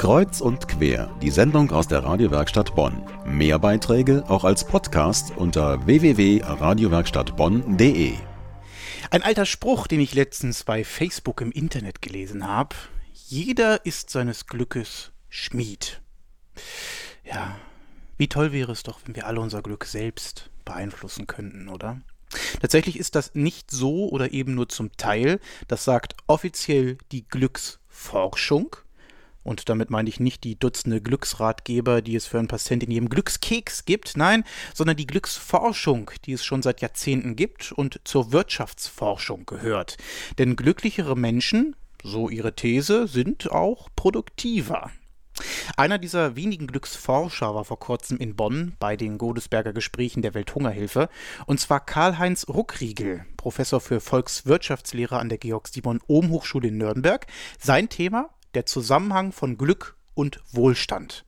Kreuz und quer, die Sendung aus der Radiowerkstatt Bonn. Mehr Beiträge auch als Podcast unter www.radiowerkstattbonn.de. Ein alter Spruch, den ich letztens bei Facebook im Internet gelesen habe. Jeder ist seines Glückes Schmied. Ja, wie toll wäre es doch, wenn wir alle unser Glück selbst beeinflussen könnten, oder? Tatsächlich ist das nicht so oder eben nur zum Teil. Das sagt offiziell die Glücksforschung. Und damit meine ich nicht die Dutzende Glücksratgeber, die es für einen Patient in jedem Glückskeks gibt, nein, sondern die Glücksforschung, die es schon seit Jahrzehnten gibt und zur Wirtschaftsforschung gehört. Denn glücklichere Menschen, so ihre These, sind auch produktiver. Einer dieser wenigen Glücksforscher war vor kurzem in Bonn bei den Godesberger Gesprächen der Welthungerhilfe, und zwar Karl-Heinz Ruckriegel, Professor für Volkswirtschaftslehre an der Georg-Simon-Ohm-Hochschule in Nürnberg. Sein Thema der Zusammenhang von Glück und Wohlstand.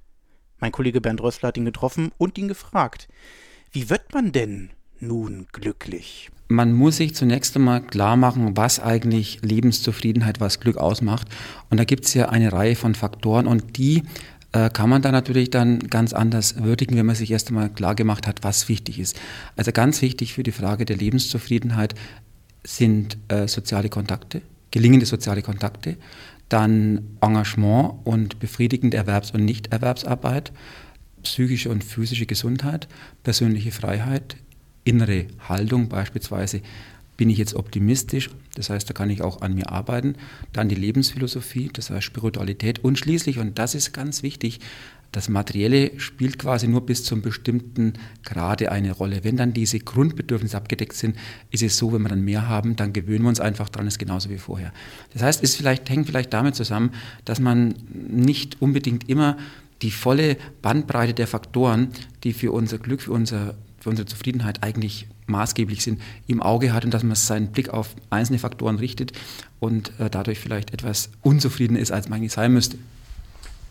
Mein Kollege Bernd Rössler hat ihn getroffen und ihn gefragt, wie wird man denn nun glücklich? Man muss sich zunächst einmal klar machen, was eigentlich Lebenszufriedenheit, was Glück ausmacht. Und da gibt es ja eine Reihe von Faktoren und die äh, kann man dann natürlich dann ganz anders würdigen, wenn man sich erst einmal klar gemacht hat, was wichtig ist. Also ganz wichtig für die Frage der Lebenszufriedenheit sind äh, soziale Kontakte, gelingende soziale Kontakte dann Engagement und befriedigende Erwerbs- und Nichterwerbsarbeit, psychische und physische Gesundheit, persönliche Freiheit, innere Haltung beispielsweise. Bin ich jetzt optimistisch? Das heißt, da kann ich auch an mir arbeiten. Dann die Lebensphilosophie, das heißt Spiritualität. Und schließlich, und das ist ganz wichtig, das Materielle spielt quasi nur bis zum bestimmten Grade eine Rolle. Wenn dann diese Grundbedürfnisse abgedeckt sind, ist es so, wenn wir dann mehr haben, dann gewöhnen wir uns einfach dran, ist genauso wie vorher. Das heißt, es vielleicht, hängt vielleicht damit zusammen, dass man nicht unbedingt immer die volle Bandbreite der Faktoren, die für unser Glück, für, unser, für unsere Zufriedenheit eigentlich maßgeblich sind, im Auge hat und dass man seinen Blick auf einzelne Faktoren richtet und äh, dadurch vielleicht etwas unzufriedener ist, als man eigentlich sein müsste.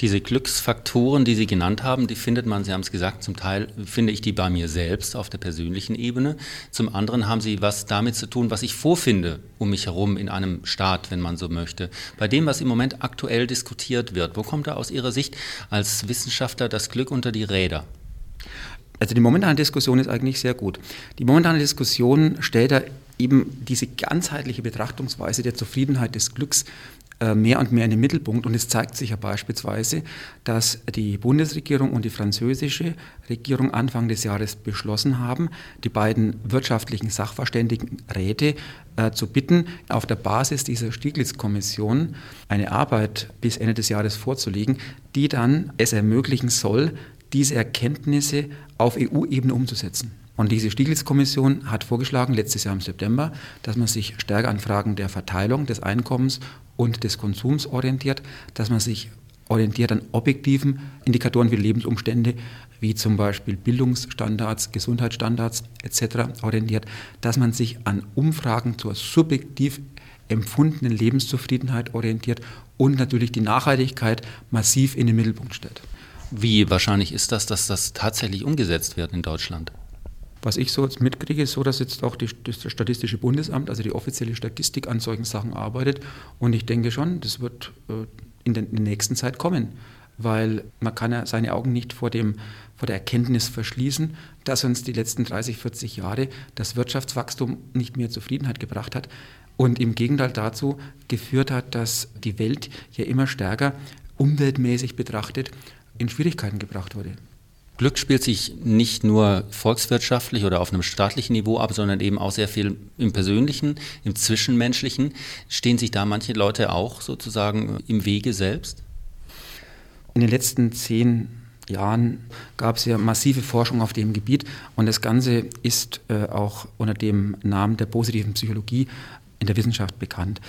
Diese Glücksfaktoren, die Sie genannt haben, die findet man, Sie haben es gesagt, zum Teil finde ich die bei mir selbst auf der persönlichen Ebene. Zum anderen haben sie was damit zu tun, was ich vorfinde um mich herum in einem Staat, wenn man so möchte. Bei dem, was im Moment aktuell diskutiert wird, wo kommt da aus Ihrer Sicht als Wissenschaftler das Glück unter die Räder? Also die momentane Diskussion ist eigentlich sehr gut. Die momentane Diskussion stellt da eben diese ganzheitliche Betrachtungsweise der Zufriedenheit des Glücks äh, mehr und mehr in den Mittelpunkt. Und es zeigt sich ja beispielsweise, dass die Bundesregierung und die französische Regierung Anfang des Jahres beschlossen haben, die beiden wirtschaftlichen Sachverständigenräte äh, zu bitten, auf der Basis dieser Stieglitz-Kommission eine Arbeit bis Ende des Jahres vorzulegen, die dann es ermöglichen soll, diese Erkenntnisse auf EU-Ebene umzusetzen. Und diese Stieglitz-Kommission hat vorgeschlagen, letztes Jahr im September, dass man sich stärker an Fragen der Verteilung des Einkommens und des Konsums orientiert, dass man sich orientiert an objektiven Indikatoren wie Lebensumstände, wie zum Beispiel Bildungsstandards, Gesundheitsstandards etc. orientiert, dass man sich an Umfragen zur subjektiv empfundenen Lebenszufriedenheit orientiert und natürlich die Nachhaltigkeit massiv in den Mittelpunkt stellt. Wie wahrscheinlich ist das, dass das tatsächlich umgesetzt wird in Deutschland? Was ich so jetzt mitkriege, ist so, dass jetzt auch die, das Statistische Bundesamt, also die offizielle Statistik an solchen Sachen arbeitet. Und ich denke schon, das wird äh, in der, nächsten Zeit kommen, weil man kann ja seine Augen nicht vor, dem, vor der Erkenntnis verschließen, dass uns die letzten 30, 40 Jahre das Wirtschaftswachstum nicht mehr Zufriedenheit gebracht hat und im Gegenteil dazu geführt hat, dass die Welt ja immer stärker umweltmäßig betrachtet in Schwierigkeiten gebracht wurde. Glück spielt sich nicht nur volkswirtschaftlich oder auf einem staatlichen Niveau ab, sondern eben auch sehr viel im Persönlichen, im Zwischenmenschlichen. Stehen sich da manche Leute auch sozusagen im Wege selbst? In den letzten zehn Jahren gab es ja massive Forschung auf dem Gebiet und das Ganze ist äh, auch unter dem Namen der positiven Psychologie in der Wissenschaft bekannt.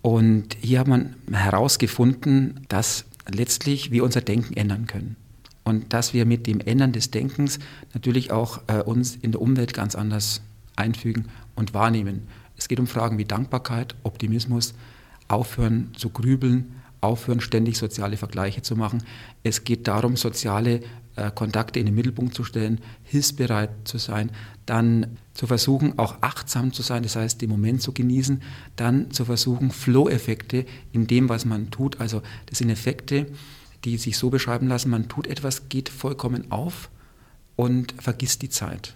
Und hier hat man herausgefunden, dass letztlich wir unser Denken ändern können und dass wir mit dem Ändern des Denkens natürlich auch äh, uns in der Umwelt ganz anders einfügen und wahrnehmen. Es geht um Fragen wie Dankbarkeit, Optimismus, aufhören zu grübeln, aufhören ständig soziale Vergleiche zu machen. Es geht darum, soziale äh, Kontakte in den Mittelpunkt zu stellen, hilfsbereit zu sein, dann zu versuchen, auch achtsam zu sein, das heißt, den Moment zu genießen, dann zu versuchen, Flow-Effekte in dem, was man tut, also das sind Effekte, die sich so beschreiben lassen, man tut etwas, geht vollkommen auf und vergisst die Zeit.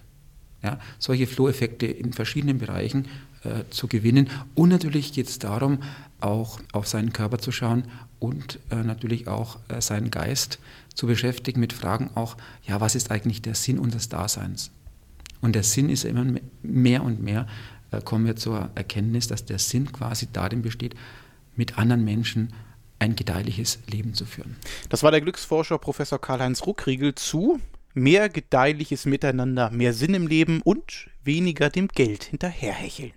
Ja, solche Flow-Effekte in verschiedenen Bereichen äh, zu gewinnen. Und natürlich geht es darum, auch auf seinen Körper zu schauen und äh, natürlich auch äh, seinen Geist zu beschäftigen mit Fragen auch, ja, was ist eigentlich der Sinn unseres Daseins? Und der Sinn ist immer mehr und mehr, äh, kommen wir zur Erkenntnis, dass der Sinn quasi darin besteht, mit anderen Menschen ein gedeihliches Leben zu führen. Das war der Glücksforscher Professor Karl-Heinz Ruckriegel zu mehr gedeihliches Miteinander, mehr Sinn im Leben und weniger dem Geld hinterherhecheln.